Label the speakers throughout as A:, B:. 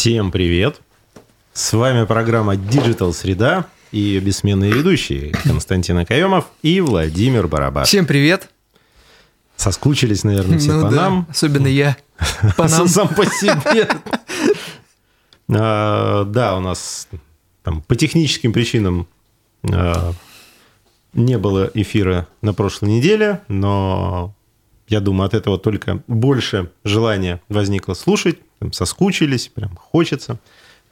A: Всем привет! С вами программа Digital Среда и бессменные ведущие Константин Акаемов и Владимир Барабаш.
B: Всем привет!
A: Соскучились, наверное, все
B: Ну
A: по
B: да,
A: нам.
B: Особенно я. По нам.
A: Сам по себе. А, Да, у нас там по техническим причинам а, не было эфира на прошлой неделе, но я думаю, от этого только больше желания возникло слушать, там соскучились, прям хочется.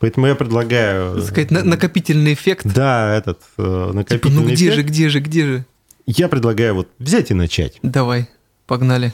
A: Поэтому я предлагаю...
B: Так сказать, на- накопительный эффект.
A: Да, этот э,
B: Типа, ну
A: накопительный
B: где же,
A: эффект.
B: где же, где же?
A: Я предлагаю вот взять и начать.
B: Давай, погнали.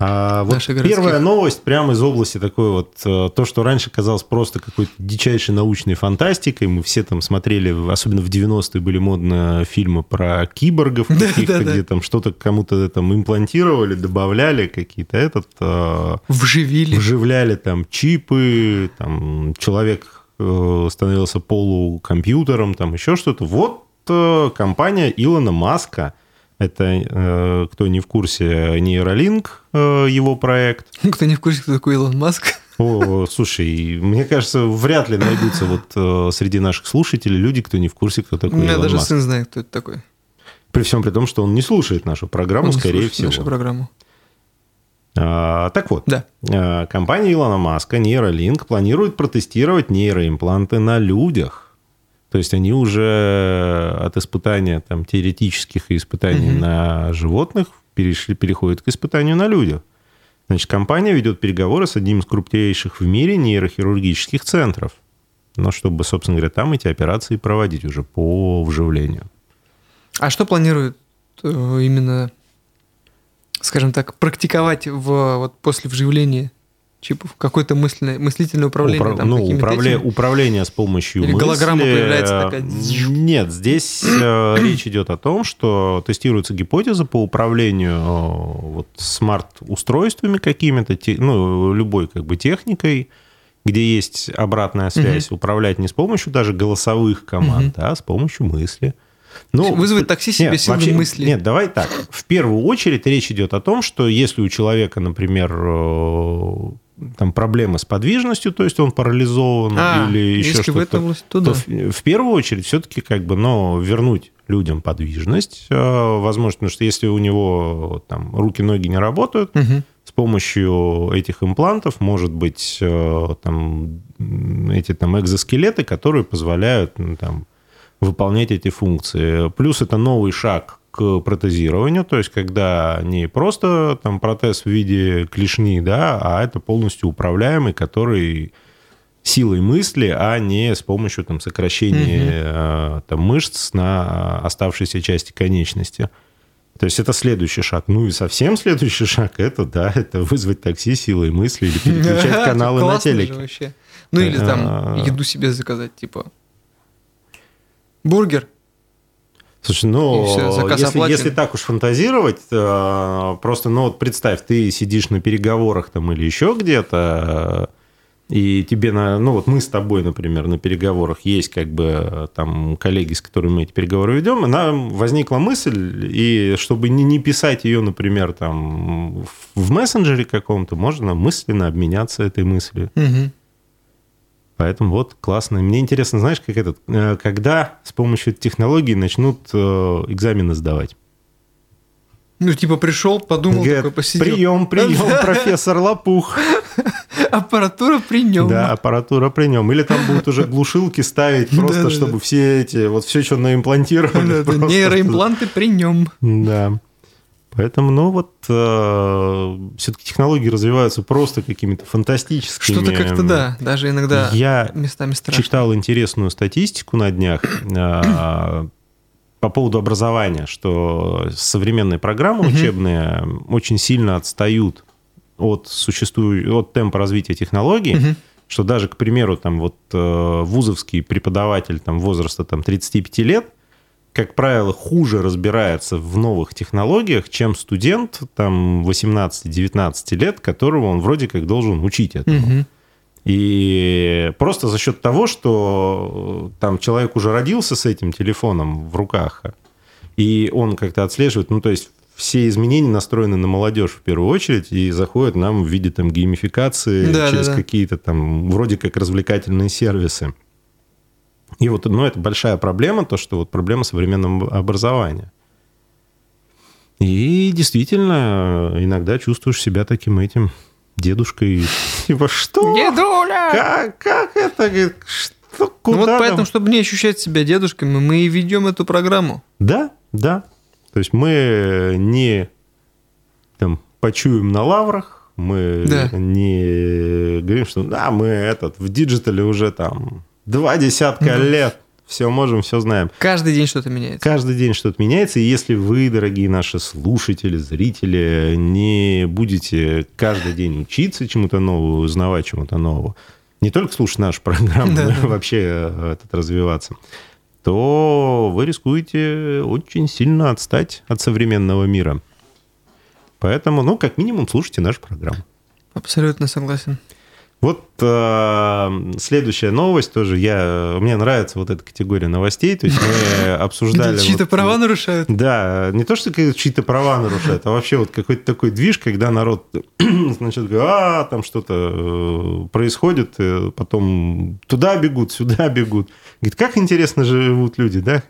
A: А вот
B: Наши городских.
A: первая новость прямо из области такой вот, э, то, что раньше казалось просто какой-то дичайшей научной фантастикой, мы все там смотрели, особенно в 90-е были модно фильмы про киборгов каких-то, где там что-то кому-то там имплантировали, добавляли какие-то этот, э,
B: Вживили.
A: вживляли там чипы, там человек э, становился полукомпьютером, там еще что-то. Вот компания Илона Маска, это, э, кто не в курсе, нейролинк, э, его проект.
B: Кто не в курсе, кто такой Илон Маск?
A: О, слушай, мне кажется, вряд ли найдутся вот э, среди наших слушателей люди, кто не в курсе, кто
B: У
A: такой
B: меня
A: Илон
B: даже
A: Маск.
B: сын знает, кто это такой.
A: При всем при том, что он не слушает нашу программу,
B: Он
A: скорее всего.
B: Нашу программу.
A: А, так вот,
B: Да.
A: Компания Илона Маска, Neuralink, планирует протестировать нейроимпланты на людях. То есть они уже от испытания там, теоретических испытаний
B: Мгм.
A: на животных перешли, переходят к испытанию на людях. Значит, компания ведет переговоры с одним из крупнейших в мире нейрохирургических центров. Но чтобы, собственно говоря, там эти операции проводить уже по вживлению.
B: А что планирует э, именно, скажем так, практиковать в, вот после вживления чипов? Какое-то мысленное, мыслительное управление?
A: Упра-
B: там,
A: ну, управля-
B: этими?
A: управление с помощью
B: Или
A: мысли.
B: голограмма появляется
A: э,
B: такая.
A: Нет, здесь э, речь идет о том, что тестируется гипотеза по управлению э, вот, смарт-устройствами какими-то, те- ну, любой как бы техникой, где есть обратная связь, управлять не с помощью даже голосовых команд, а с помощью мысли. Ну,
B: Вызвать такси себе
A: нет,
B: силой
A: вообще-
B: мысли.
A: Нет, давай так. В первую очередь речь идет о том, что если у человека, например, там проблемы с подвижностью, то есть он парализован
B: А,
A: или еще
B: если в
A: что-то,
B: этом то
A: то в, в первую очередь все-таки как бы, но вернуть людям подвижность, э, возможно, потому что если у него там руки, ноги не работают,
B: Мгм.
A: с помощью этих имплантов, может быть, э, там, эти там экзоскелеты, которые позволяют ну, там, выполнять эти функции. Плюс это новый шаг к протезированию, то есть когда не просто там протез в виде клешни, да, а это полностью управляемый, который силой мысли, а не с помощью там, сокращения э, там, мышц на оставшейся части конечности. То есть это следующий шаг. Ну и совсем следующий шаг это, да, это вызвать такси силой мысли или переключать каналы на телеке.
B: Ну или там
A: А.
B: еду себе заказать, типа бургер.
A: Слушай, ну, если,
B: оплачен.
A: если так уж фантазировать, э, просто, ну, вот представь, ты сидишь на переговорах там или еще где-то, и тебе, на, ну, вот мы с тобой, например, на переговорах есть как бы э, там коллеги, с которыми мы эти переговоры ведем, и нам возникла мысль, и чтобы не, не писать ее, например, там в- мессенджере каком-то, можно мысленно обменяться этой мыслью.
B: Мгм.
A: Поэтому вот классно. Мне интересно, знаешь, как этот, э, когда с помощью технологии начнут э, экзамены сдавать?
B: Ну, типа пришел, подумал,
A: Говорят,
B: такой посидел.
A: прием, прием, профессор Лопух.
B: Аппаратура при нем.
A: Да, аппаратура при нем. Или там будут уже глушилки ставить, просто чтобы все эти, вот все, что наимплантировали.
B: Нейроимпланты при нем.
A: Да. Поэтому, ну вот, все-таки технологии развиваются просто какими-то фантастическими.
B: Что-то как-то да, даже иногда
A: Я
B: местами страшно.
A: читал интересную статистику на днях а, по поводу образования, что современные программы
B: Мгм.
A: учебные очень сильно отстают от существующего, от темпа развития технологий,
B: Мгм.
A: что даже, к примеру, там вот э, вузовский преподаватель там возраста там 35 лет, как правило, хуже разбирается в новых технологиях, чем студент там 18-19 лет, которого он вроде как должен учить этому.
B: Мгм.
A: И просто за счет того, что э, там человек уже родился с этим телефоном в руках, и он как-то отслеживает, ну, то есть все изменения настроены на молодежь в первую очередь и заходят нам в виде там геймификации
B: Да,
A: через
B: да, да.
A: какие-то там вроде как развлекательные сервисы. И вот, ну, это большая проблема, то, что вот проблема современного образования. И действительно, иногда чувствуешь себя таким этим дедушкой. Типа, что?
B: Дедуля!
A: Как, как это? Что?
B: Ну
A: Куда
B: вот
A: там?
B: поэтому, чтобы не ощущать себя дедушками, мы и ведем эту программу.
A: Да, да. То есть мы не там, почием на лаврах, мы
B: Да.
A: не говорим, что да, мы этот в digital е уже там два десятка
B: Мгм.
A: лет, все можем, все знаем.
B: Каждый день что-то меняется.
A: Каждый день что-то меняется, и если вы, дорогие наши слушатели, зрители, не будете каждый день учиться чему-то новому, узнавать чему-то новому, не только слушать нашу программу,
B: Да,
A: но и
B: да.
A: вообще э, этот, развиваться, то вы рискуете очень сильно отстать от современного мира. Поэтому, ну, как минимум, слушайте нашу программу.
B: Абсолютно согласен.
A: Вот следующая новость тоже. Я, мне нравится вот эта категория новостей. То есть мы обсуждали...
B: Чьи-то права нарушают.
A: Да, не то, что чьи-то права нарушают, а вообще вот какой-то такой движ, когда народ, значит, говорит, а, там что-то э, происходит, э, потом туда бегут, сюда бегут. Говорит, как интересно живут люди, да?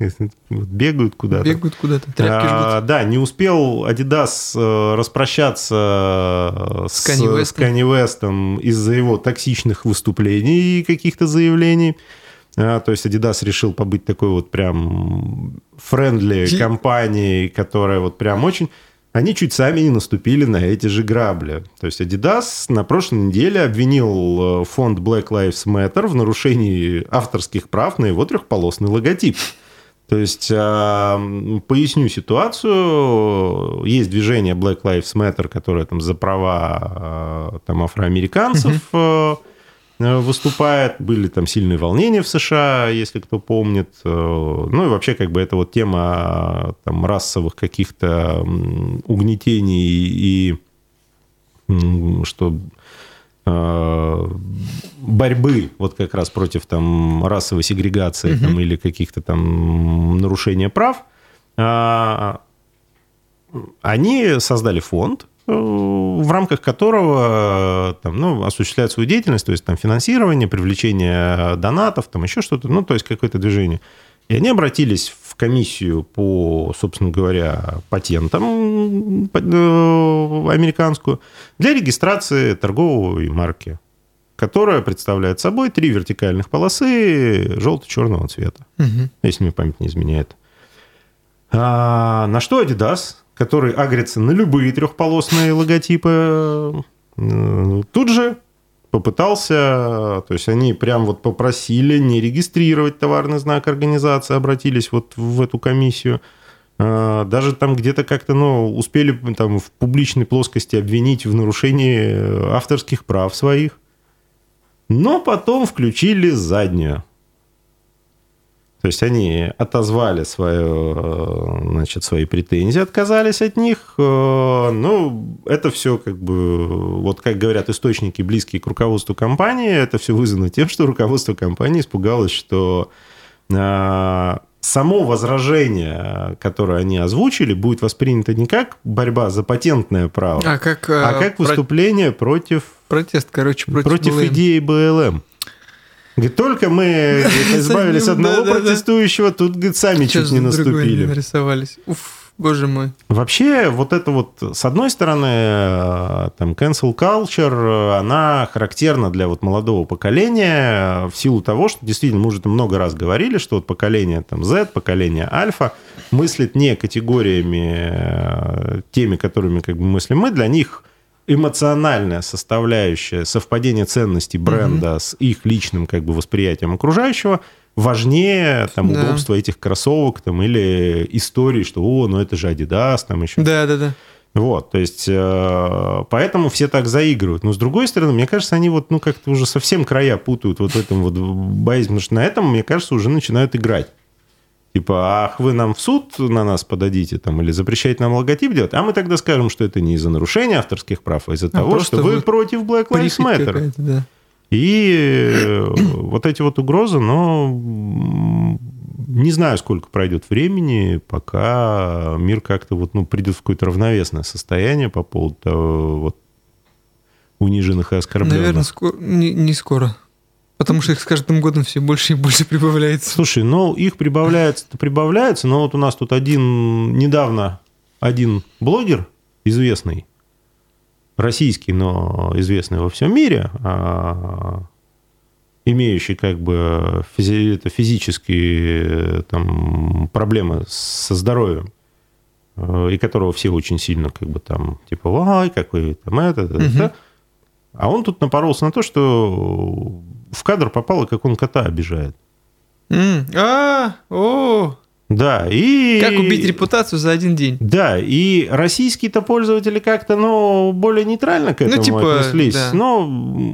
A: Бегают куда-то.
B: Бегают куда-то, тряпки
A: А, Да, не успел Adidas э, распрощаться э,
B: С Kanye West'ом
A: из-за его токсичных выступлений и каких-то заявлений. А, То есть Adidas решил побыть такой вот прям
B: friendly
A: компанией, которая вот прям очень... Они чуть сами не наступили на эти же грабли. То есть Adidas на прошлой неделе обвинил э, фонд Black Lives Matter в нарушении авторских прав на его трехполосный логотип. То есть, а, поясню ситуацию. Есть движение Black Lives Matter, которое там за права а, там, афроамериканцев э, выступает. Были там сильные волнения в США, если кто помнит. Э, Ну и вообще как бы это вот тема а, там, расовых каких-то угнетений и что э, борьбы вот как раз против там расовой сегрегации там, или каких-то там нарушения прав, а, они создали фонд, э, в рамках которого э, там, ну, осуществляют свою деятельность, то есть там финансирование, привлечение донатов, там еще что-то, ну, то есть какое-то движение. И они обратились в комиссию по, собственно говоря, патентам э, американскую для регистрации торговой марки, которая представляет собой три вертикальных полосы желто-черного цвета,
B: Мгм.
A: если мне память не изменяет. А, на что Adidas, который агрится на любые трехполосные логотипы, э, тут же попытался, то есть они прям вот попросили не регистрировать товарный знак организации, обратились вот в эту комиссию. А, Даже там где-то как-то, ну, успели там в публичной плоскости обвинить в нарушении авторских прав своих. Но потом включили заднюю. То есть они отозвали свое, значит, свои претензии, отказались от них. Э, Ну, это все как бы, вот как говорят источники, близкие к руководству компании, это все вызвано тем, что руководство компании испугалось, что э, само возражение, которое они озвучили, будет воспринято не как борьба за патентное право,
B: А как,
A: а
B: э,
A: как
B: про-
A: выступление против
B: протест, короче, против,
A: против,
B: БЛМ.
A: идеи БЛМ. Говорит, только мы говорит, избавились от одного протестующего, тут говорит, сами чуть не наступили.
B: нарисовались. Уф, боже мой.
A: Вообще, вот это вот, с одной стороны, э, там, cancel culture, э, она характерна для вот молодого поколения э, в силу того, что действительно, мы уже много раз говорили, что вот поколение там Z, поколение альфа мыслит не категориями теми, которыми как бы мыслим мы, для них эмоциональная составляющая совпадение ценностей бренда с их личным как бы восприятием окружающего важнее там
B: Да.
A: удобства этих кроссовок там или истории, что о, ну это же Adidas, там еще.
B: Да, да, да.
A: Вот, то есть э, поэтому все так заигрывают. Но с другой стороны, мне кажется, они вот ну как-то уже совсем края путают вот в этом вот боязнь, потому что на этом, мне кажется, уже начинают играть. Типа, ах, вы нам в суд на нас подадите там или запрещаете нам логотип делать, а мы тогда скажем, что это не из-за нарушения авторских прав, а из-за того,
B: просто
A: что вы против Black Lives Matter.
B: да.
A: И э, вот эти вот угрозы, но не знаю, сколько пройдет времени, пока мир как-то вот, ну, придет в какое-то равновесное состояние по поводу того, вот, униженных и оскорбленных.
B: Наверное, скоро, не, не скоро. Потому что их с каждым годом все больше и больше прибавляется.
A: Слушай, ну их прибавляется-то прибавляется, но вот у нас тут один недавно один блогер известный, российский, но известный во всем мире, а, имеющий как бы физи- это физические там, проблемы со здоровьем, э, и которого все очень сильно как бы там, типа, ай, какой там это, это, это. А он тут напоролся на то, что в кадр попало, как он кота обижает.
B: А, о,
A: Да, и...
B: как убить репутацию за один день?
A: Да, и российские-то пользователи как-то, ну, более нейтрально к
B: Ну,
A: этому
B: типа,
A: отнеслись.
B: да.
A: Но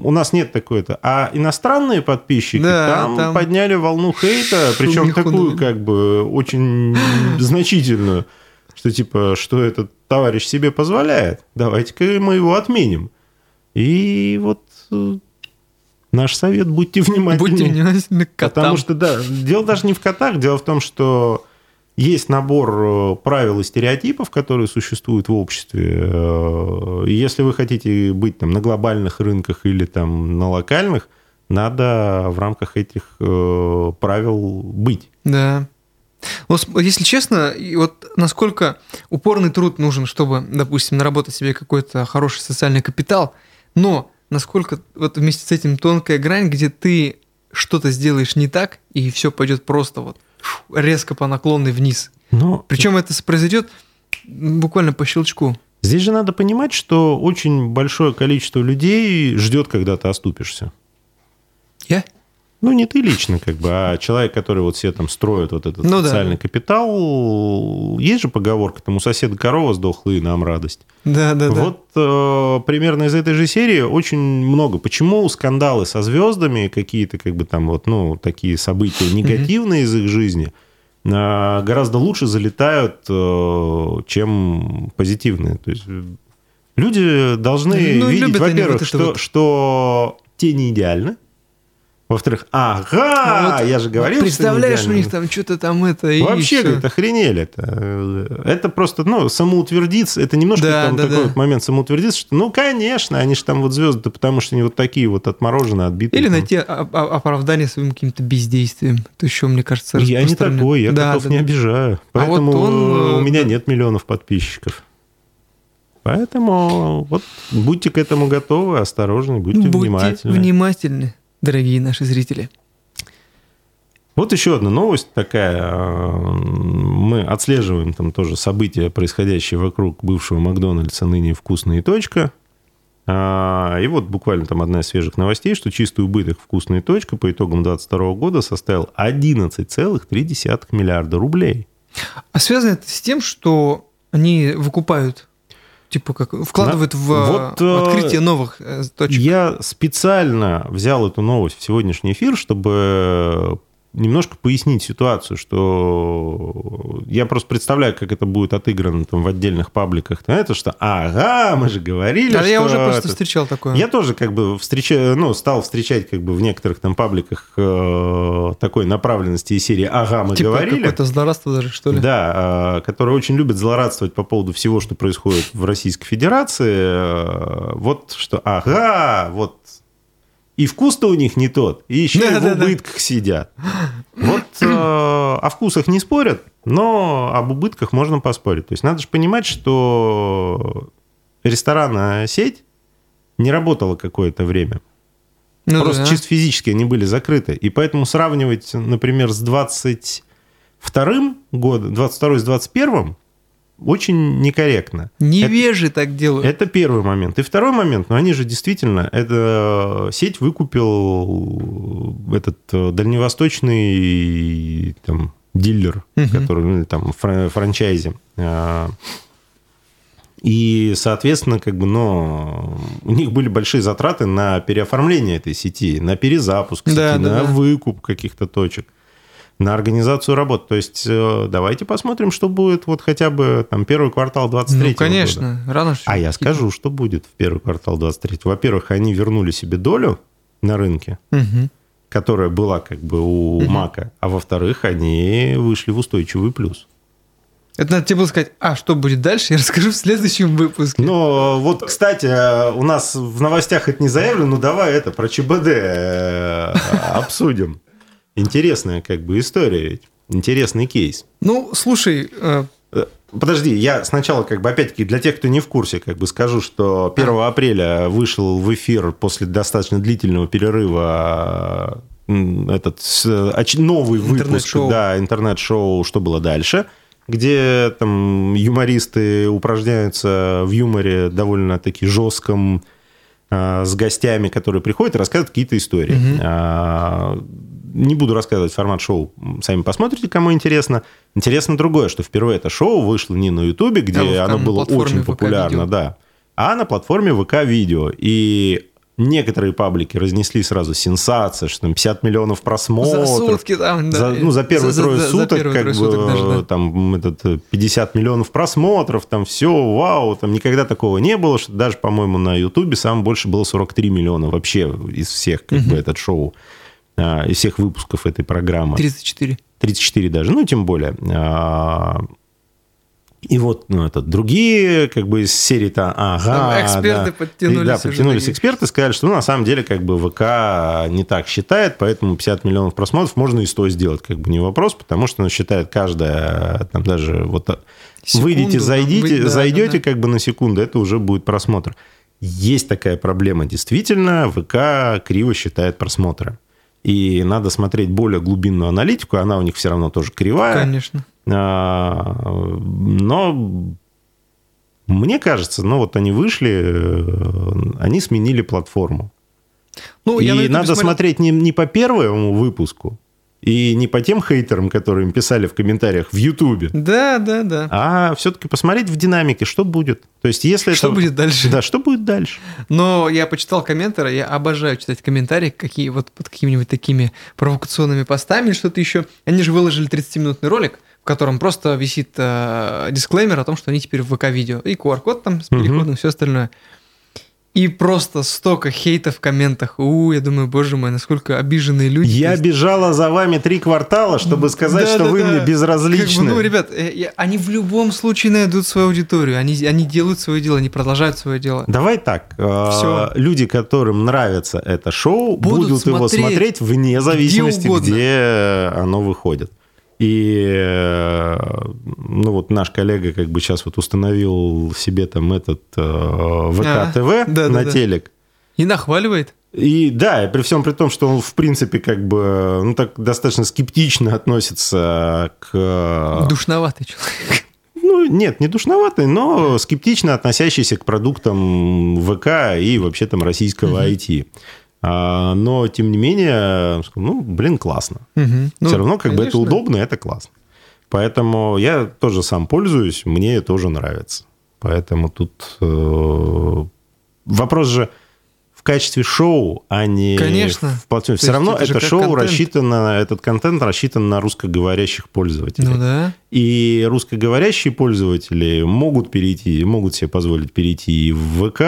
A: у нас нет такой-то. А иностранные подписчики
B: Да,
A: там,
B: там
A: подняли волну хейта, причем такую,
B: навели.
A: как бы, очень значительную, что типа, что этот товарищ себе позволяет. Давайте-ка мы его отменим. И вот э, наш совет, будьте внимательны.
B: Будьте внимательны к котам.
A: Потому что, да, дело даже не в котах, дело в том, что есть набор э, правил и стереотипов, которые существуют в обществе. Э, Если вы хотите быть там на глобальных рынках или там на локальных, надо в рамках этих правил быть.
B: Да. Вот, если честно, вот насколько упорный труд нужен, чтобы, допустим, наработать себе какой-то хороший социальный капитал, но насколько вот вместе с этим тонкая грань, где ты что-то сделаешь не так, и все пойдет просто вот фу, резко по наклонной вниз.
A: Но
B: Причем это произойдет буквально по щелчку.
A: здесь же надо понимать, что очень большое количество людей ждет, когда ты оступишься.
B: Я?
A: Ну, не ты лично, как бы, а человек, который вот себе там строит вот этот
B: Ну да.
A: социальный капитал. Есть же поговорка, там у соседа корова сдохла, и нам радость.
B: Да, да, да.
A: Вот э, примерно из этой же серии очень много. Почему скандалы со звездами, какие-то как бы там вот, ну, такие события негативные из их жизни, э, гораздо лучше залетают, э, чем позитивные. То есть э, люди должны
B: Ну,
A: видеть, во-первых,
B: вот
A: что,
B: вот.
A: что те не идеальны. Во-вторых, ага,
B: А вот
A: я же говорил, что
B: Представляешь, у
A: идеальны.
B: них там что-то там это
A: Вообще, говорит, охренели это. Это просто, ну, самоутвердиться, это немножко
B: Да,
A: там
B: да,
A: такой
B: да.
A: вот момент самоутвердиться, что, ну, конечно, они же там вот звезды, потому что они вот такие вот отмороженные, отбитые.
B: Или
A: там.
B: найти оправдание своим каким-то бездействием. Это еще, мне кажется,
A: Я не такой, я
B: Да,
A: котов
B: да,
A: не
B: да.
A: обижаю.
B: А вот
A: Поэтому
B: он,
A: у меня нет миллионов подписчиков. Поэтому вот будьте к этому готовы, осторожны, будьте,
B: Будьте
A: внимательны.
B: внимательны, дорогие наши зрители.
A: Вот еще одна новость такая. Мы отслеживаем там тоже события, происходящие вокруг бывшего Макдональдса, ныне «Вкусная точка». А, И вот буквально там одна из свежих новостей, что чистый убыток «Вкусная точка» по итогам 2022 года составил 11,3 миллиарда рублей.
B: А связано это с тем, что они выкупают, типа как вкладывают в,
A: Вот,
B: в
A: э,
B: открытие новых э, точек.
A: Я специально взял эту новость в сегодняшний эфир, чтобы немножко пояснить ситуацию, что я просто представляю, как это будет отыграно там в отдельных пабликах. Это что, ага, мы же говорили,
B: А
A: что...
B: я уже просто
A: это-
B: встречал такое.
A: Я тоже как бы встречаю, ну, стал встречать как бы в некоторых там пабликах э, такой направленности из серии «Ага, мы
B: типа
A: говорили».
B: какое-то злорадство даже, что ли?
A: Да, э, которые очень любят злорадствовать по поводу всего, что происходит в Российской Федерации. Э, Вот что, ага, вот и вкус-то у них не тот, и еще и в убытках сидят. Вот э, о вкусах не спорят, но об убытках можно поспорить. То есть надо же понимать, что ресторанная сеть не работала какое-то время.
B: Ну
A: Просто
B: да.
A: чисто физически они были закрыты. И поэтому сравнивать, например, с 22 годом, 22 с 21 очень некорректно.
B: Невежи так делают.
A: Это первый момент. И второй момент, ну они же действительно, это сеть выкупил этот э, дальневосточный там, дилер,
B: Мгм.
A: который, ну, там фра- франчайзи. А, И, соответственно, как бы, ну, у них были большие затраты на переоформление этой сети, на перезапуск сети,
B: Да, да,
A: на
B: да.
A: выкуп каких-то точек, на организацию работ. То есть э, давайте посмотрим, что будет вот хотя бы там первый квартал 23
B: Ну, конечно, рано
A: а я скажу, что будет в первый квартал 23 Во-первых, они вернули себе долю на рынке,
B: Мгм.
A: которая была как бы у
B: Мгм.
A: Мака, а во-вторых, они вышли в устойчивый плюс.
B: Это надо тебе было сказать, а что будет дальше, я расскажу в следующем выпуске.
A: Но вот, кстати, э, у нас в новостях это не заявлено, ну давай это про ЧБД э, обсудим. Интересная как бы история ведь. Интересный кейс.
B: Ну, слушай, э,
A: Э, Подожди, я сначала, как бы, опять-таки, для тех, кто не в курсе, как бы скажу, что 1 апреля вышел в эфир после достаточно длительного перерыва этот новый выпуск, да, интернет-шоу «Что было дальше?», где там юмористы упражняются в юморе довольно-таки жестком, а, с гостями, которые приходят и рассказывают какие-то истории.
B: Мгм.
A: Не буду рассказывать формат шоу, сами посмотрите, кому интересно. Интересно другое, что впервые это шоу вышло не на Ютубе, где
B: А
A: оно было очень популярно, да, а на платформе ВК Видео. И некоторые паблики разнесли сразу сенсация, что там 50 миллионов
B: за
A: просмотров.
B: сутки там, да.
A: За, ну, за первые
B: За-
A: трое
B: за- за
A: суток,
B: первые
A: как
B: трое
A: бы,
B: суток даже, да.
A: там этот, э, 50 миллионов просмотров, там все, вау, там никогда такого не было, что даже, по-моему, на Ютубе самое больше было 43 миллиона вообще из всех, как бы,
B: Мгм.
A: этот шоу, из всех выпусков этой программы.
B: 34.
A: 34 даже, ну, тем более. А, И вот, ну, это другие, как бы, из серии-то, ага,
B: Там эксперты
A: да.
B: подтянулись
A: Да, подтянулись эксперты, сказали, что, ну, на самом деле, как бы, ВК не так считает, поэтому 50 миллионов просмотров можно и 100 сделать, как бы, не вопрос, потому что, ну, считает каждая, там, даже вот
B: Секунду,
A: выйдите,
B: там,
A: зайдите,
B: вы- да,
A: зайдете
B: да, да.
A: как бы на секунду, это уже будет просмотр. Есть такая проблема, действительно, ВК криво считает просмотры. И надо смотреть более глубинную аналитику, она у них все равно тоже кривая.
B: Конечно.
A: А, Но мне кажется, ну вот они вышли, э, они сменили платформу.
B: Ну,
A: и надо смотреть не, не по первому выпуску, и не по тем хейтерам, которые им писали в комментариях в Ютубе,
B: Да, да, да.
A: а все-таки посмотреть в динамике, что будет. То есть, если
B: Что
A: это...
B: будет дальше?
A: Да, что будет дальше?
B: Но я почитал комментеры, я обожаю читать комментарии, какие вот под какими-нибудь такими провокационными постами что-то еще. Они же выложили 30-минутный ролик, в котором просто висит э, дисклеймер о том, что они теперь в ВК-видео. И QR-код там с переходом, все остальное. И просто столько хейта в комментах. У, я думаю, боже мой, насколько обиженные люди.
A: Я
B: есть-
A: бежала за вами три квартала, чтобы сказать, что вы
B: Да-да-да.
A: мне
B: Как бы,
A: безразличны.
B: ну, ребят, э, они в любом случае найдут свою аудиторию. Они, они делают свое дело, они продолжают свое дело.
A: Давай так. э,
B: Всё.
A: Люди, которым нравится это шоу,
B: Будут
A: будут, его
B: смотреть
A: смотреть вне зависимости,
B: угодно.
A: где оно выходит. И э, ну вот наш коллега как бы сейчас вот установил себе там этот э,
B: А,
A: ВК-ТВ
B: да-да-да.
A: на телек.
B: И нахваливает.
A: И да, при всем при том, что он, в принципе, как бы, ну, так достаточно скептично относится к... э,
B: Душноватый человек.
A: Ну, нет, не душноватый, но скептично относящийся к продуктам ВК и вообще там российского IT. А, но, тем не менее, ну, блин, классно.
B: Мгм. Ну,
A: Все равно, как бы это
B: конечно.
A: удобно, это классно. Поэтому я тоже сам пользуюсь, мне тоже нравится. Поэтому тут э, вопрос же качестве шоу, а не
B: Конечно.
A: в платформе.
B: То
A: Все равно
B: это
A: это шоу
B: контент.
A: рассчитано, этот контент рассчитан на русскоговорящих пользователей.
B: Ну да.
A: И русскоговорящие пользователи могут перейти, могут себе позволить перейти и в ВК,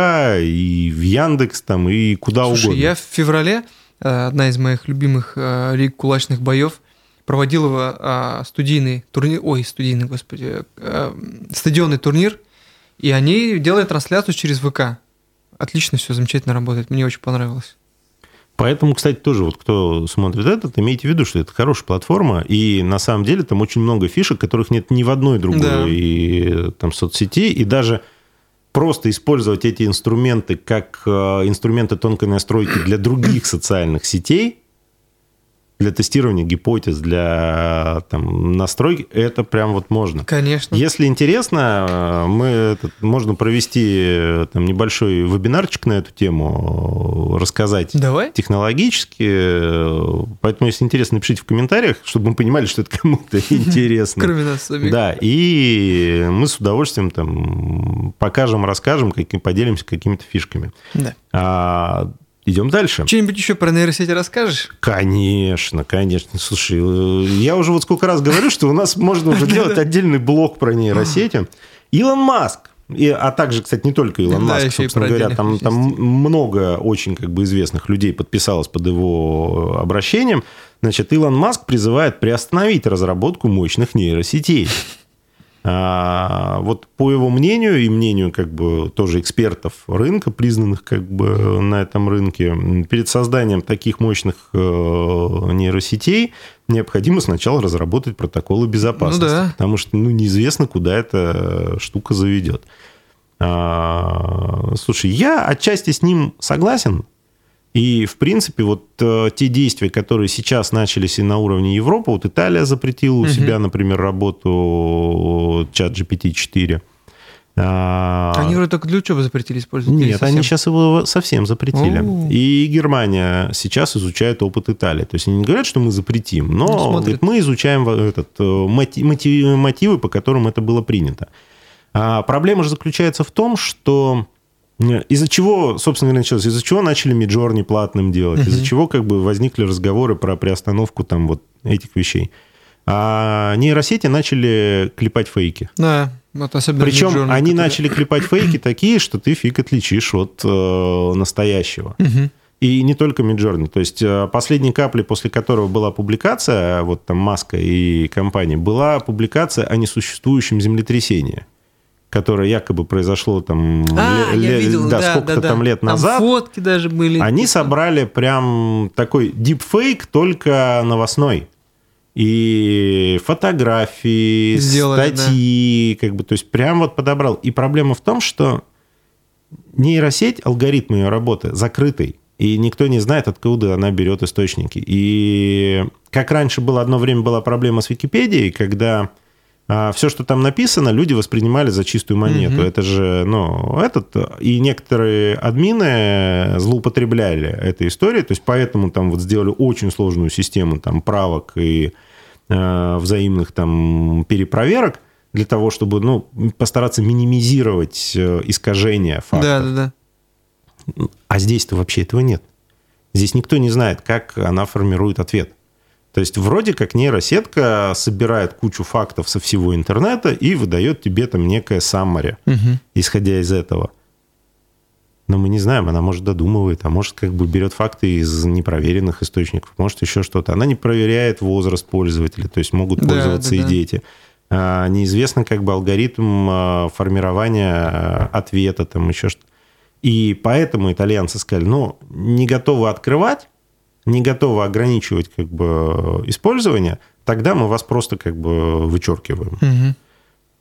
A: и в Яндекс, там, и куда
B: Слушай,
A: угодно.
B: я в феврале, э, одна из моих любимых э, лиг кулачных боев, проводила э, студийный турнир, ой, студийный, господи, э, стадионный турнир, и они делали трансляцию через ВК. Отлично все, замечательно работает, мне очень понравилось.
A: Поэтому, кстати, тоже вот кто смотрит этот, имейте в виду, что это хорошая платформа, и на самом деле там очень много фишек, которых нет ни в одной другой
B: Да.
A: и, там, соцсети, и даже просто использовать эти инструменты как э, инструменты тонкой настройки для других социальных сетей, для тестирования гипотез, для там, настройки, это прям вот можно.
B: Конечно.
A: Если интересно, мы этот, можно провести там небольшой вебинарчик на эту тему, рассказать
B: Давай.
A: технологически. Поэтому, если интересно, напишите в комментариях, чтобы мы понимали, что это кому-то интересно.
B: Кроме нас самих.
A: Да, и мы с удовольствием там покажем, расскажем, каким, поделимся какими-то фишками.
B: Да.
A: А, идем дальше.
B: Что-нибудь еще про нейросети расскажешь?
A: Конечно, конечно. Слушай, э, я уже вот сколько раз говорю, что у нас можно уже делать отдельный блок про нейросети. Илон Маск И, а также, кстати, не только Илон
B: Да,
A: Маск, собственно говоря, там, там много очень как бы известных людей подписалось под его обращением. Значит, Илон Маск призывает приостановить разработку мощных нейросетей. А, вот по его мнению и мнению как бы тоже экспертов рынка, признанных как бы на этом рынке, перед созданием таких мощных э, нейросетей необходимо сначала разработать протоколы безопасности,
B: Ну да.
A: потому что ну, неизвестно, куда эта штука заведет. А, слушай, я отчасти с ним согласен. И, в принципе, вот э, те действия, которые сейчас начались и на уровне Европы, вот Италия запретила у
B: Мгм.
A: себя, например, работу чат GPT-4. А,
B: Они вроде только для учебы запретили использовать.
A: нет, они
B: совсем?
A: сейчас его совсем запретили.
B: О.
A: И Германия сейчас изучает опыт Италии. То есть они не говорят, что мы запретим, но
B: Ну,
A: говорит, мы изучаем этот, э, моти- моти- мотивы, по которым это было принято. А проблема же заключается в том, что э, из-за чего, собственно говоря, началось, из-за чего начали Миджорни платным делать, из-за чего как бы возникли разговоры про приостановку там вот этих вещей. А нейросети начали клепать фейки.
B: Да, вот особенно
A: Причем они
B: который-
A: начали клепать фейки такие, что ты фиг отличишь от э, настоящего.
B: Мгм.
A: И не только Midjourney. То есть э, последней каплей, после которого была публикация, вот там Маска и компания, была публикация о несуществующем землетрясении, которое якобы произошло там
B: А,
A: ле-
B: видел,
A: да,
B: да,
A: сколько-то
B: да, да.
A: там лет назад.
B: фотки даже были.
A: Они собрали прям такой дипфейк, только новостной. И фотографии,
B: Сделали,
A: статьи, как бы, то есть прям вот подобрал. И проблема в том, что нейросеть, алгоритм ее работы закрытый, и никто не знает, откуда она берет источники. И как раньше было одно время была проблема с Википедией, когда все, что там написано, люди воспринимали за чистую монету.
B: Мгм.
A: Это же, ну, этот... И некоторые админы злоупотребляли этой историей, то есть поэтому там вот сделали очень сложную систему там правок и э, взаимных там перепроверок для того, чтобы, ну, постараться минимизировать э, искажения фактов.
B: Да, да, да.
A: А здесь-то вообще этого нет. Здесь никто не знает, как она формирует ответ. То есть вроде как нейросетка собирает кучу фактов со всего интернета и выдает тебе там некое саммари,
B: Мгм.
A: исходя из этого. Но мы не знаем, она может додумывает, а может как бы берет факты из непроверенных источников, может еще что-то. Она не проверяет возраст пользователя, то есть могут
B: Да,
A: пользоваться
B: да,
A: и
B: да.
A: дети. А, Неизвестно как бы алгоритм а, формирования а, ответа, там еще что-то. И поэтому итальянцы сказали, ну, не готовы открывать, не готовы ограничивать как бы использование, тогда мы вас просто как бы вычеркиваем.
B: Мгм.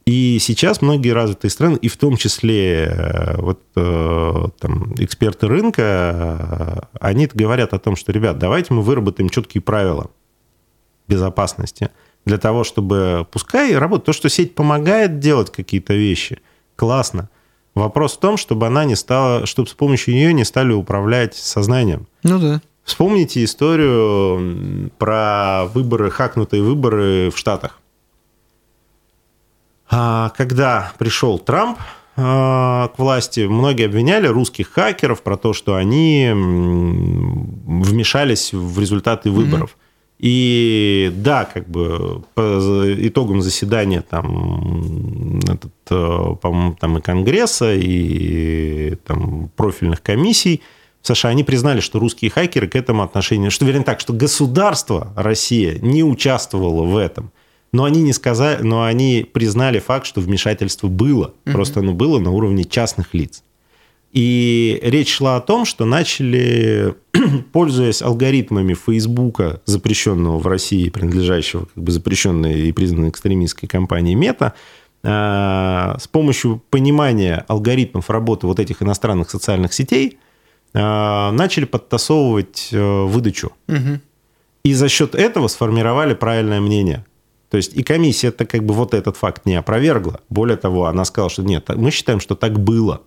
A: И сейчас многие развитые страны, и в том числе э, вот, э, там, эксперты рынка, э, они говорят о том, что, ребят, давайте мы выработаем четкие правила безопасности для того, чтобы пускай работать. То, что сеть помогает делать какие-то вещи, классно. Вопрос в том, чтобы она не стала, чтобы с помощью нее не стали управлять сознанием.
B: Ну да.
A: Вспомните историю про выборы, хакнутые выборы в Штатах. А, Когда пришел Трамп а, к власти, многие обвиняли русских хакеров про то, что они вмешались в результаты выборов. И да, как бы по итогам заседания там, этот, э, по-моему, там и Конгресса, и там профильных комиссий в США, они признали, что русские хакеры к этому отношению, что, вернее так, что государство Россия не участвовало в этом. Но они не сказали, но они признали факт, что вмешательство было. Просто оно было на уровне частных лиц. И речь шла о том, что начали, пользуясь алгоритмами Фейсбука, запрещенного в России, принадлежащего как бы запрещенной и признанной экстремистской компании Мета, э, с помощью понимания алгоритмов работы вот этих иностранных социальных сетей начали подтасовывать э, выдачу.
B: Мгм.
A: И за счет этого сформировали правильное мнение. То есть и комиссия это как бы вот этот факт не опровергла. Более того, она сказала, что нет, мы считаем, что так было.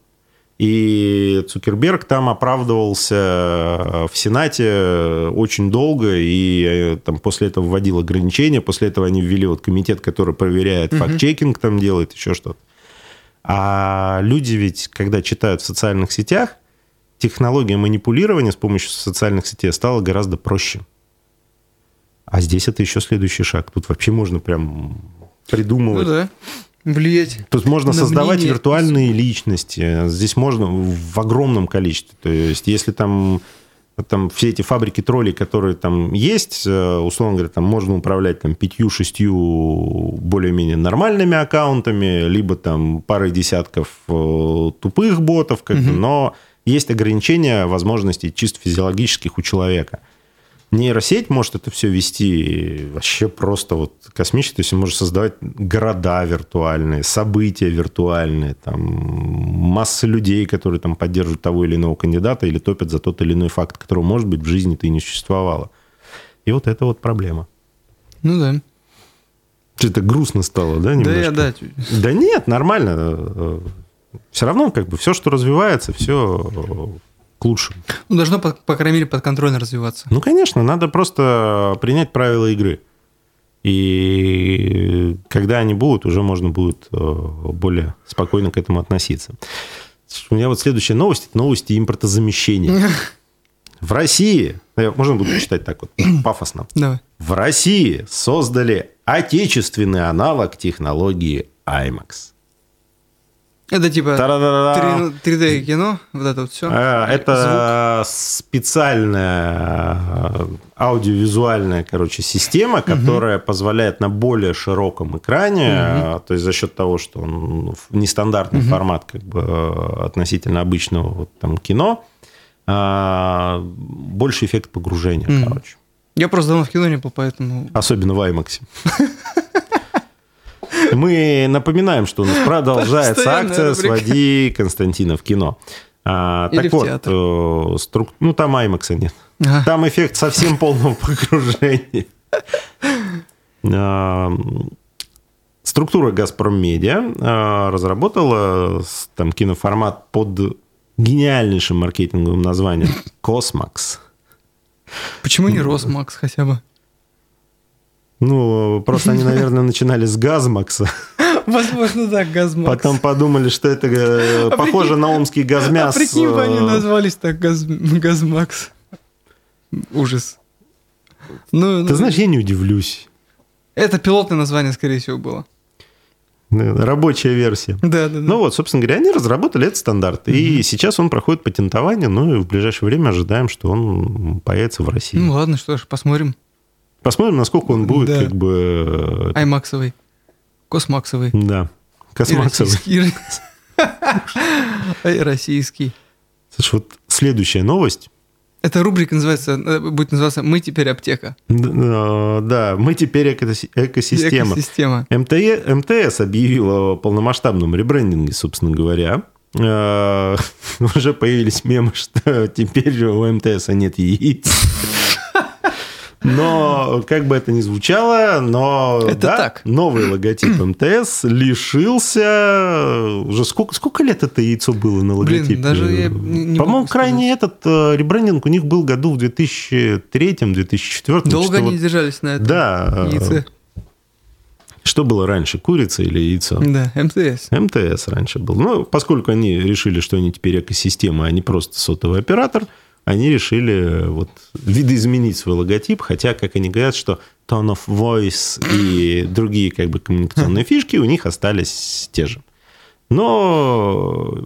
A: И Цукерберг там оправдывался э, в Сенате очень долго, и э, там после этого вводил ограничения, после этого они ввели вот комитет, который проверяет факт-чекинг, там делает еще что-то. А люди ведь, когда читают в социальных сетях, технология манипулирования с помощью социальных сетей стала гораздо проще. А здесь это еще следующий шаг. Тут вообще можно прям
B: Ну
A: придумывать.
B: да. влиять.
A: Тут можно создавать
B: мнение.
A: виртуальные личности. Здесь можно в огромном количестве. То есть, если там там все эти фабрики троллей, которые там есть, э, условно говоря, там можно управлять там пятью-шестью более-менее нормальными аккаунтами, либо там парой десятков э, тупых ботов, как
B: Мгм.
A: но есть ограничения возможностей чисто физиологических у человека. Нейросеть может это все вести вообще просто вот космически, то есть он может создавать города виртуальные, события виртуальные, там масса людей, которые там поддерживают того или иного кандидата или топят за тот или иной факт, которого, может быть, в жизни-то и не существовало. И вот это вот проблема.
B: Ну да.
A: Что-то грустно стало, да, немножко?
B: Да, я, да.
A: Да нет, нормально. Все равно, как бы, все, что развивается, все к лучшему.
B: Ну, должно, по, по крайней мере, подконтрольно развиваться.
A: Ну, конечно, надо просто принять правила игры. И когда они будут, уже можно будет э, более спокойно к этому относиться. У меня вот следующая новость – это новости импортозамещения. В России, э, можно буду читать так вот, пафосно.
B: Давай.
A: В России создали отечественный аналог технологии IMAX.
B: Это типа
A: Та-да-да-да.
B: 3D кино, вот это вот все.
A: А, Это специальная э, аудиовизуальная, короче, система, которая позволяет на более широком экране, э, то есть за счет того, что он нестандартный формат как бы э, относительно обычного вот, там, кино, э, больше эффект погружения,
B: Мгм.
A: короче.
B: Я просто давно в кино не был, поэтому...
A: Особенно в IMAX. Мы напоминаем, что у нас продолжается акция. «Своди Константина в кино». А, так вот, э, струк- ну там IMAX нет.
B: Ага.
A: Там эффект совсем полного погружения. А, Структура «Газпром Медиа» а, разработала там киноформат под гениальнейшим маркетинговым названием «Космакс».
B: Почему не Росмакс хотя бы?
A: Ну, просто они, наверное, начинали с «Газмакса».
B: Возможно, да, Газмакс.
A: Потом подумали, что это э,
B: А
A: похоже на омский
B: А
A: газмяс.
B: прикинь, бы они
A: э,
B: назвались так Газ... Газмакс. Ужас. Ну,
A: Ты знаешь, я не удивлюсь.
B: Это пилотное название, скорее всего, было.
A: Рабочая версия.
B: Да, да, да.
A: Ну вот, собственно говоря, они разработали этот стандарт. И сейчас он проходит патентование, ну и в ближайшее время ожидаем, что он появится в России.
B: Ну ладно, что ж, посмотрим.
A: Посмотрим, насколько он будет,
B: Да.
A: как бы... э,
B: Аймаксовый. Космаксовый.
A: Да. Космаксовый.
B: российский. И российский.
A: Слушай, вот следующая новость.
B: Эта рубрика называется, э, будет называться «Мы теперь аптека».
A: Э, Да, мы теперь экоси- экосистема.
B: Экосистема.
A: МТЕ МТС объявила о полномасштабном ребрендинге, собственно говоря. Уже появились мемы, что теперь у МТС нет яиц. Но, как бы это ни звучало, но
B: Это
A: да,
B: так.
A: новый логотип МТС лишился... Уже сколько, сколько лет это яйцо было на
B: Блин,
A: логотипе?
B: даже я не-
A: По-моему, крайне этот э, ребрендинг у них был году в 2003-2004.
B: Долго они держались на этом
A: Да.
B: яйце.
A: Что было раньше, курица или яйцо?
B: Да, МТС.
A: МТС раньше был. Ну, поскольку они решили, что они теперь экосистема, а не просто сотовый оператор, они решили вот видоизменить свой логотип, хотя, как они говорят, что tone of voice и другие как бы коммуникационные фишки у них остались те же. Но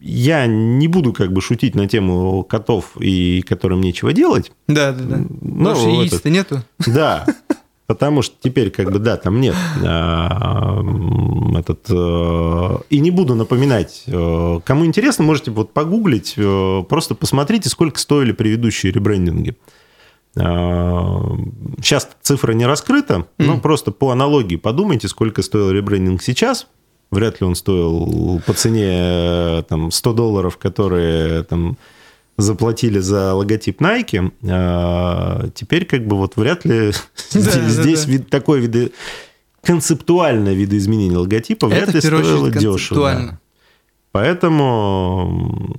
A: я не буду как бы шутить на тему котов и которым нечего делать.
B: Да, да, да.
A: Ну,
B: Потому что яиц-то нету.
A: Да, потому что теперь как бы, да, там нет а, этот... э, И не буду напоминать. э, Кому интересно, можете вот погуглить, э, просто посмотрите, сколько стоили предыдущие ребрендинги. Сейчас цифра не раскрыта, но
B: Мгм.
A: просто по аналогии подумайте, сколько стоил ребрендинг сейчас. Вряд ли он стоил по цене там, 100 долларов, которые там, заплатили за логотип Nike. А, Теперь как бы вот вряд ли
B: Да,
A: здесь,
B: да,
A: здесь
B: да.
A: вид- такое видо... концептуальное видоизменение логотипа вряд
B: Это,
A: ли стоило
B: очередь,
A: дешево. Поэтому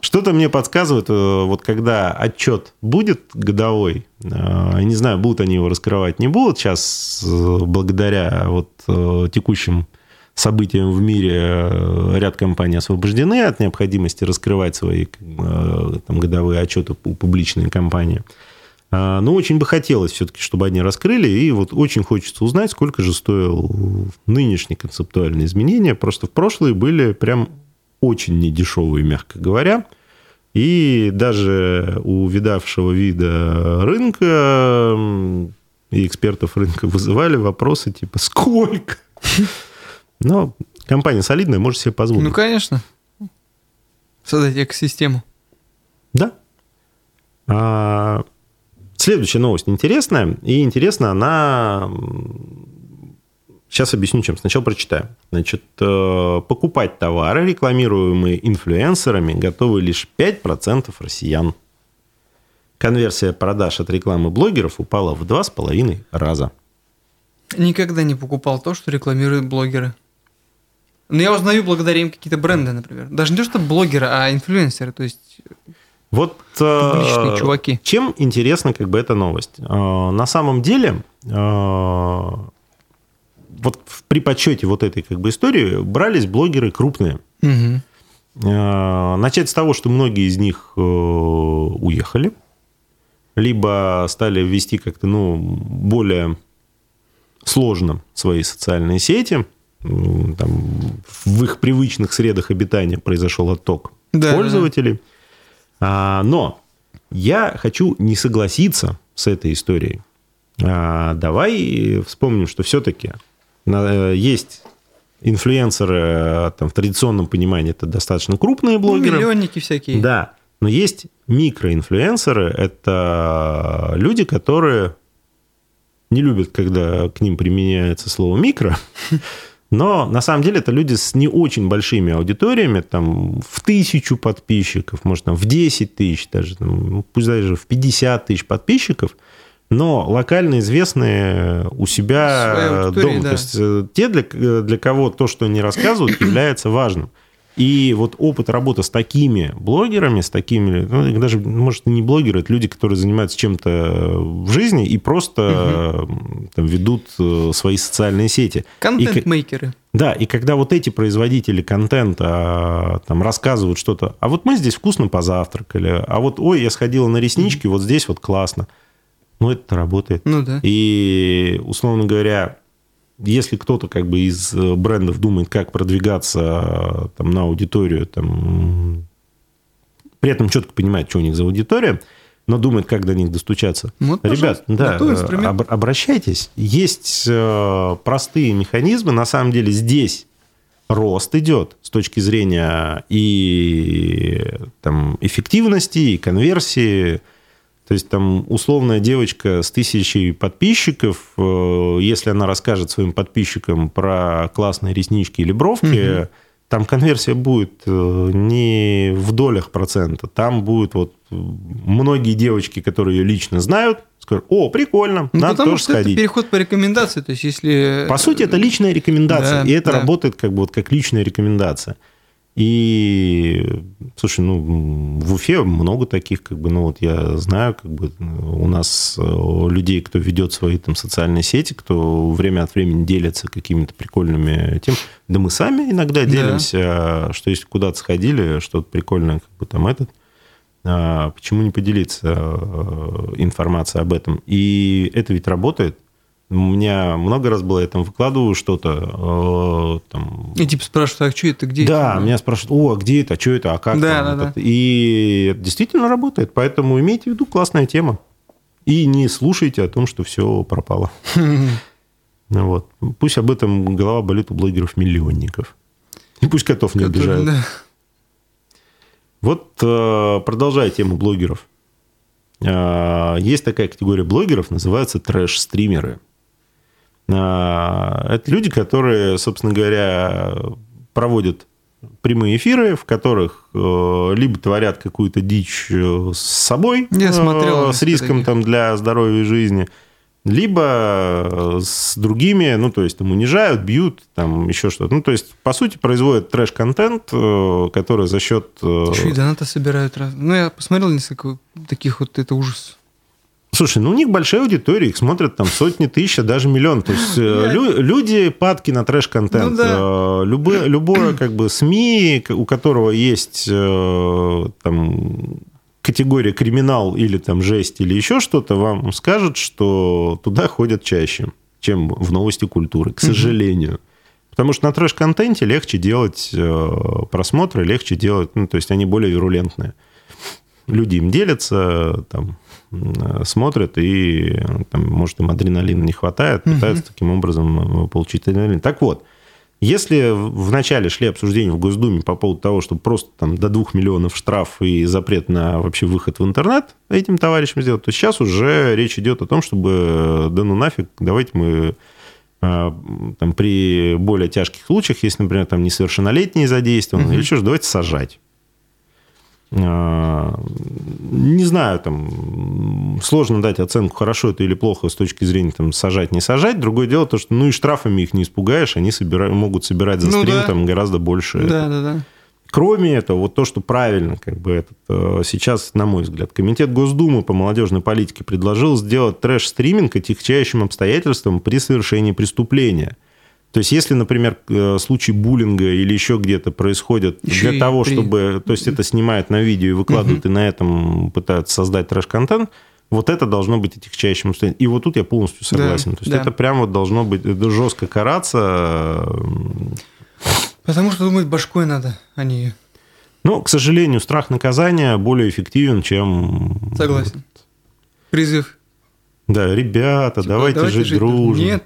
A: что-то мне подсказывает, э, вот когда отчет будет годовой, я не знаю, будут они его раскрывать, не будут. Сейчас э, благодаря вот э, текущим событиям в мире э, ряд компаний освобождены от необходимости раскрывать свои э, там, годовые отчеты у публичные компании. А, но очень бы хотелось все-таки, чтобы они раскрыли, и вот очень хочется узнать, сколько же стоил нынешние концептуальные изменения. Просто в прошлые были прям очень недешевые, мягко говоря. И даже у видавшего вида рынка и экспертов рынка вызывали вопросы типа «Сколько?». Но компания солидная, может себе позволить.
B: Ну, конечно. Создать экосистему.
A: Да. А, следующая новость интересная. И интересна она... Сейчас объясню, чем. Сначала прочитаю. Значит, э, покупать товары, рекламируемые инфлюенсерами, готовы лишь 5% россиян. Конверсия продаж от рекламы блогеров упала в 2,5 раза.
B: Никогда не покупал то, что рекламируют блогеры. Но я узнаю благодаря им какие-то бренды, например. Даже не то, что блогеры, а инфлюенсеры. То есть
A: вот
B: Публичные чуваки.
A: чем интересна как бы эта новость? Э, на самом деле, э, вот при подсчете вот этой как бы истории брались блогеры крупные.
B: Угу.
A: Начать с того, что многие из них уехали, либо стали вести как-то ну, более сложно свои социальные сети, там, в их привычных средах обитания произошел отток да, пользователей. А, но я хочу не согласиться с этой историей. А, давай вспомним, что все-таки есть инфлюенсеры там, в традиционном понимании, это достаточно крупные блогеры. Ну,
B: миллионники всякие.
A: Да. Но есть микроинфлюенсеры, это люди, которые не любят, когда к ним применяется слово микро, но на самом деле это люди с не очень большими аудиториями, там в тысячу подписчиков, может, там в 10 тысяч даже, там, ну, пусть даже в 50 тысяч подписчиков, но локально известные у себя дома. Да. То есть э, те, для, для кого то, что они рассказывают, является важным. И вот опыт работы с такими блогерами, с такими, ну, даже, может, не блогеры, это люди, которые занимаются чем-то в жизни и просто угу. там, ведут э, свои социальные сети.
B: Контент-мейкеры.
A: Да, и когда вот эти производители контента там рассказывают что-то, а вот мы здесь вкусно позавтракали, а вот, ой, я сходила на реснички, вот здесь вот классно. Ну, это работает.
B: Ну да.
A: И, условно говоря, если кто-то как бы из э, брендов думает, как продвигаться э, там, на аудиторию, там, при этом четко понимает, что у них за аудитория, но думает, как до них достучаться.
B: Вот,
A: Ребят, да, э, об, обращайтесь. Есть э, простые механизмы. На самом деле здесь рост идет с точки зрения и там, эффективности, и конверсии, то есть там условная девочка с тысячей подписчиков, э, если она расскажет своим подписчикам про классные реснички или бровки, угу. там конверсия будет э, не в долях процента, там будет вот многие девочки, которые ее лично знают, скажут, о, прикольно, ну, надо
B: потому
A: тоже
B: что
A: сходить.
B: это переход по рекомендации, то есть если...
A: По сути, это личная рекомендация, да, и это да. работает как бы вот как личная рекомендация. И, слушай, ну, в Уфе много таких, как бы, ну, вот я знаю, как бы, у нас э, людей, кто ведет свои там социальные сети, кто время от времени делится какими-то прикольными тем. Да мы сами иногда делимся, да. что если куда-то сходили, что-то прикольное, как бы там этот, а почему не поделиться э, информацией об этом? И это ведь работает. У меня много раз было, я там выкладываю что-то. Э, там...
B: И типа спрашивают, а что это, где
A: да, это? меня спрашивают, о, а где это, а что это, а как
B: да,
A: там?
B: Да,
A: да. И это действительно работает, поэтому имейте в виду, классная тема. И не слушайте о том, что все пропало. Вот. Пусть об этом голова болит у блогеров-миллионников. И пусть котов не обижают. Вот э, продолжая тему блогеров. Э, есть такая категория блогеров, называется трэш-стримеры. А, это люди, которые, собственно говоря, проводят прямые эфиры, в которых э, либо творят какую-то дичь э, с собой,
B: Я смотрел,
A: э, с риском там, для здоровья и жизни, либо с другими, ну, то есть там унижают, бьют, там еще что-то. Ну, то есть, по сути, производят трэш-контент, который за счет...
B: Еще и донаты собирают. Ну, я посмотрел несколько таких вот, это ужас.
A: Слушай, ну у них большая аудитория, их смотрят там сотни тысяч, а даже миллион. То есть э, лю- люди падки на трэш-контент. Ну, да. Э, любое, любое как бы СМИ, у которого есть э, там категория криминал или там жесть или еще что-то, вам скажет, что туда ходят чаще, чем в новости культуры, к сожалению. Потому что на трэш-контенте легче делать просмотры, легче делать, ну, то есть они более вирулентные. Люди им делятся, там, смотрят, и, там, может, им адреналина не хватает, пытаются угу. таким образом э, получить адреналин. Так вот, если в начале шли обсуждения в Госдуме по поводу того, чтобы просто там до 2 миллионов штраф и запрет на вообще выход в интернет этим товарищам сделать, то сейчас уже речь идет о том, чтобы да ну нафиг, давайте мы там, при более тяжких случаях, если, например, там несовершеннолетние задействованы, угу. или что ж, давайте сажать. А, не знаю, там сложно дать оценку, хорошо это или плохо с точки зрения там, сажать, не сажать. Другое дело то, что ну и штрафами их не испугаешь, они собира... могут собирать за ну, стрим да. там гораздо больше.
B: Да, да, да.
A: Кроме этого, вот то, что правильно, как бы этот, э, сейчас, на мой взгляд, Комитет Госдумы по молодежной политике предложил сделать трэш-стриминг отягчающим обстоятельством при совершении преступления. То есть, если, например, э, случай буллинга или еще где-то происходит еще для того, при... чтобы... То есть, это снимают на видео и выкладывают, угу. и на этом пытаются создать трэш-контент, вот это должно быть отягчающим обстоятельством. И вот тут я полностью согласен. Да, То есть, да. это прямо вот должно быть жестко караться
B: Потому что думать башкой надо, а не...
A: Ну, к сожалению, страх наказания более эффективен, чем...
B: Согласен. Призыв.
A: Да, ребята, типа, давайте, давайте жить, жить дружно.
B: Нет,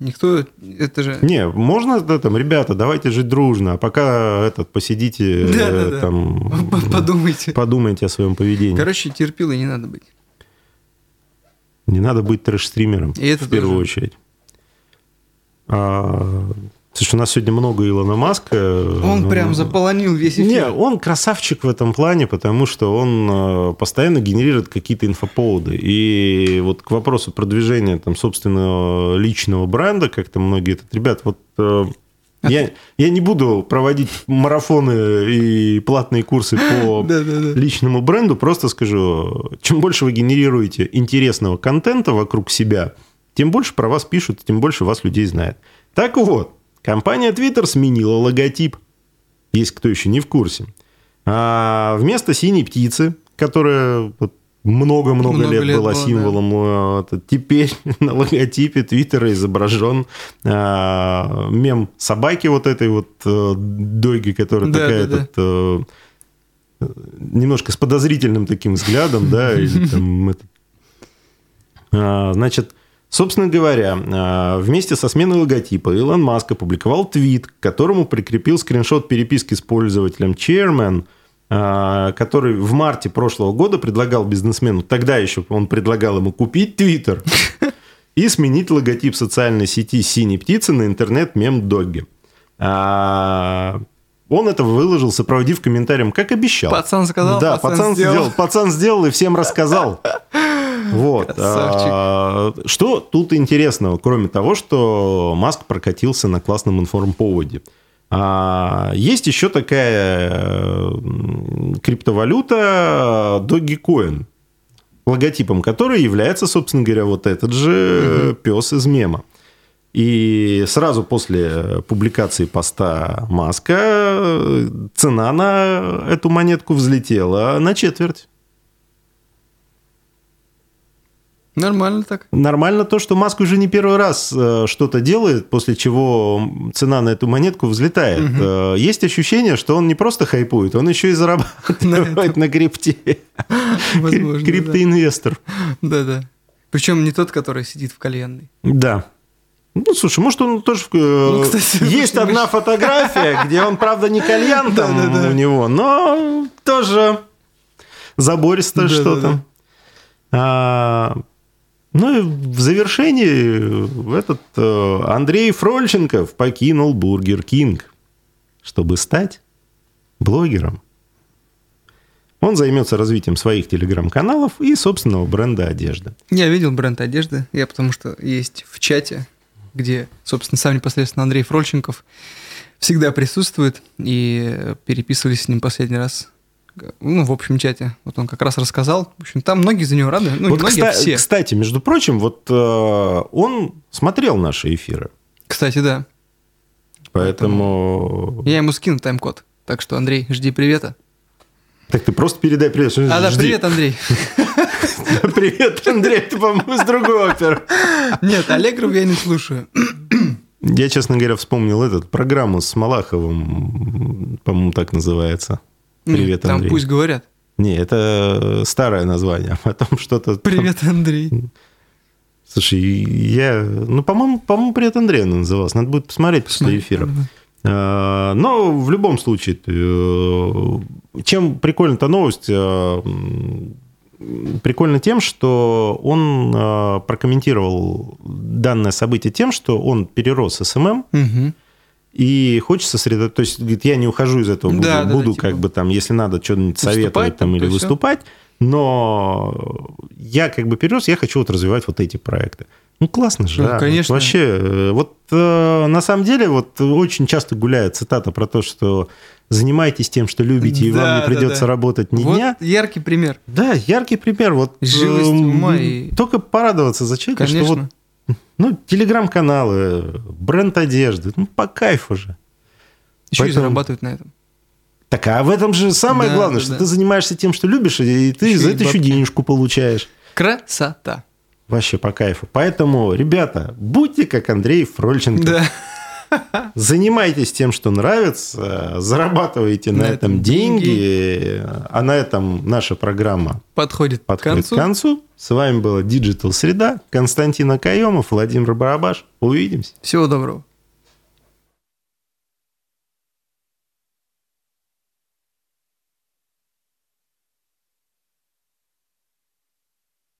B: никто, это же...
A: Не, можно, да, там, ребята, давайте жить дружно, а пока этот, посидите, да, да, да. там...
B: Подумайте.
A: Подумайте о своем поведении.
B: Короче, терпилой не надо быть.
A: Не надо быть трэш-стримером, И это в первую тоже. очередь. А, Слушай, у нас сегодня много Илона Маска.
B: Он ну, прям заполонил весь эфир.
A: Не, он красавчик в этом плане, потому что он э, постоянно генерирует какие-то инфоповоды. И вот к вопросу продвижения там, собственного личного бренда, как-то многие... Этот, ребят, вот э, я, я не буду проводить марафоны и платные курсы по личному бренду, просто скажу, чем больше вы генерируете интересного контента вокруг себя, тем больше про вас пишут, тем больше вас людей знает. Так вот, Компания Twitter сменила логотип. Есть кто еще не в курсе. А вместо синей птицы, которая вот много-много лет, лет была символом. Да. Э, теперь на логотипе Твиттера изображен а, мем собаки вот этой вот дойги, которая да, такая да, этот. А, немножко с подозрительным таким взглядом, да, или там этот, а, значит, Собственно говоря, а, вместе со сменой логотипа Илон Маск опубликовал твит, к которому прикрепил скриншот переписки с пользователем Chairman, а, который в марте прошлого года предлагал бизнесмену, тогда еще он предлагал ему купить Твиттер и сменить логотип социальной сети «Синей птицы» на интернет-мем-догги. А, он это выложил, сопроводив комментарием, как обещал.
B: Пацан сказал,
A: да, пацан, пацан сделал. сделал. Пацан сделал и всем рассказал. Вот. А, что тут интересного, кроме того, что Маск прокатился на классном информповоде? А, есть еще такая криптовалюта Dogecoin, логотипом которой является, собственно говоря, вот этот же пес из мема. И сразу после публикации поста Маска цена на эту монетку взлетела на четверть.
B: Нормально так.
A: Нормально то, что Маск уже не первый раз э, что-то делает, после чего цена на эту монетку взлетает. Угу. Есть ощущение, что он не просто хайпует, он еще и зарабатывает на крипте. Криптоинвестор.
B: Да-да. Причем не тот, который сидит в кальянной.
A: Да. Ну, слушай, может, он тоже... Э, ну, кстати, Есть одна фотография, где он, правда, не кальян там у него, но тоже забористо что-то. А, ну и в завершении этот э, Андрей Фрольченков покинул Burger King, чтобы стать блогером. Он займется развитием своих телеграм-каналов и собственного бренда одежды.
B: Я видел бренд одежды, я потому что есть в чате, где, собственно, сам непосредственно Андрей Фрольченков всегда присутствует, и переписывались с ним последний раз ну, в общем чате. Вот он как раз рассказал. В общем, там многие за него рады. Ну,
A: вот
B: многие,
A: кстати, все. Кстати, между прочим, вот э, он смотрел наши эфиры.
B: Кстати, да.
A: Поэтому...
B: Я ему скину тайм-код. Так что, Андрей, жди привета.
A: Так ты просто передай привет.
B: А, да, привет, Андрей.
A: Привет, Андрей, это, по-моему, из другой оперы.
B: Нет, Аллегров я не слушаю.
A: Я, честно говоря, вспомнил этот программу с Малаховым, по-моему, так называется. Привет,
B: Там
A: Андрей.
B: пусть говорят.
A: Не, это старое название, а потом что-то... там-
B: Привет, Андрей.
A: Слушай, я... Ну, по-моему, по-моему, «Привет, Андрей» она называлась. Надо будет посмотреть после эфира. А, Но в любом случае, э, чем прикольна-то новость? э, м, Прикольно тем, что он э, прокомментировал данное событие тем, что он перерос SMM
B: Мгм.
A: И хочет сосредоточиться. То есть, говорит, я не ухожу из этого, буду,
B: Да, да, да,
A: буду
B: типа
A: как бы там, если надо, что-нибудь советовать там
B: там,
A: или выступать, но я как бы перерос, я хочу вот развивать вот эти проекты. Ну, классно же,
B: Ну,
A: да. Вот
B: конечно.
A: вообще, э, вот э, на самом деле, вот очень часто гуляет цитата про то, что занимайтесь тем, что любите, и
B: Да,
A: вам не
B: да,
A: придется
B: да.
A: работать ни
B: Вот
A: дня.
B: яркий пример.
A: Да, яркий пример. Вот
B: Живость
A: эм,
B: ума и-
A: Только порадоваться за человека, что
B: Конечно.
A: вот ну, телеграм-каналы, бренд одежды, ну, по кайфу же.
B: Еще и
A: Поэтому-
B: зарабатывают на этом.
A: Так, а в этом же самое
B: Да,
A: главное,
B: да,
A: что
B: да.
A: ты занимаешься тем, что любишь, и ты
B: Еще
A: за
B: и
A: это еще денежку получаешь.
B: Красота.
A: Вообще по кайфу. Поэтому, ребята, будьте как Андрей Фрольченко.
B: Да.
A: Занимайтесь тем, что нравится, зарабатывайте на,
B: На
A: этом
B: этом
A: деньги, а на этом наша программа
B: Подходит,
A: подходит
B: к концу.
A: к концу. С вами была Digital Среда, Константин Акаемов, Владимир Барабаш. Увидимся.
B: Всего доброго.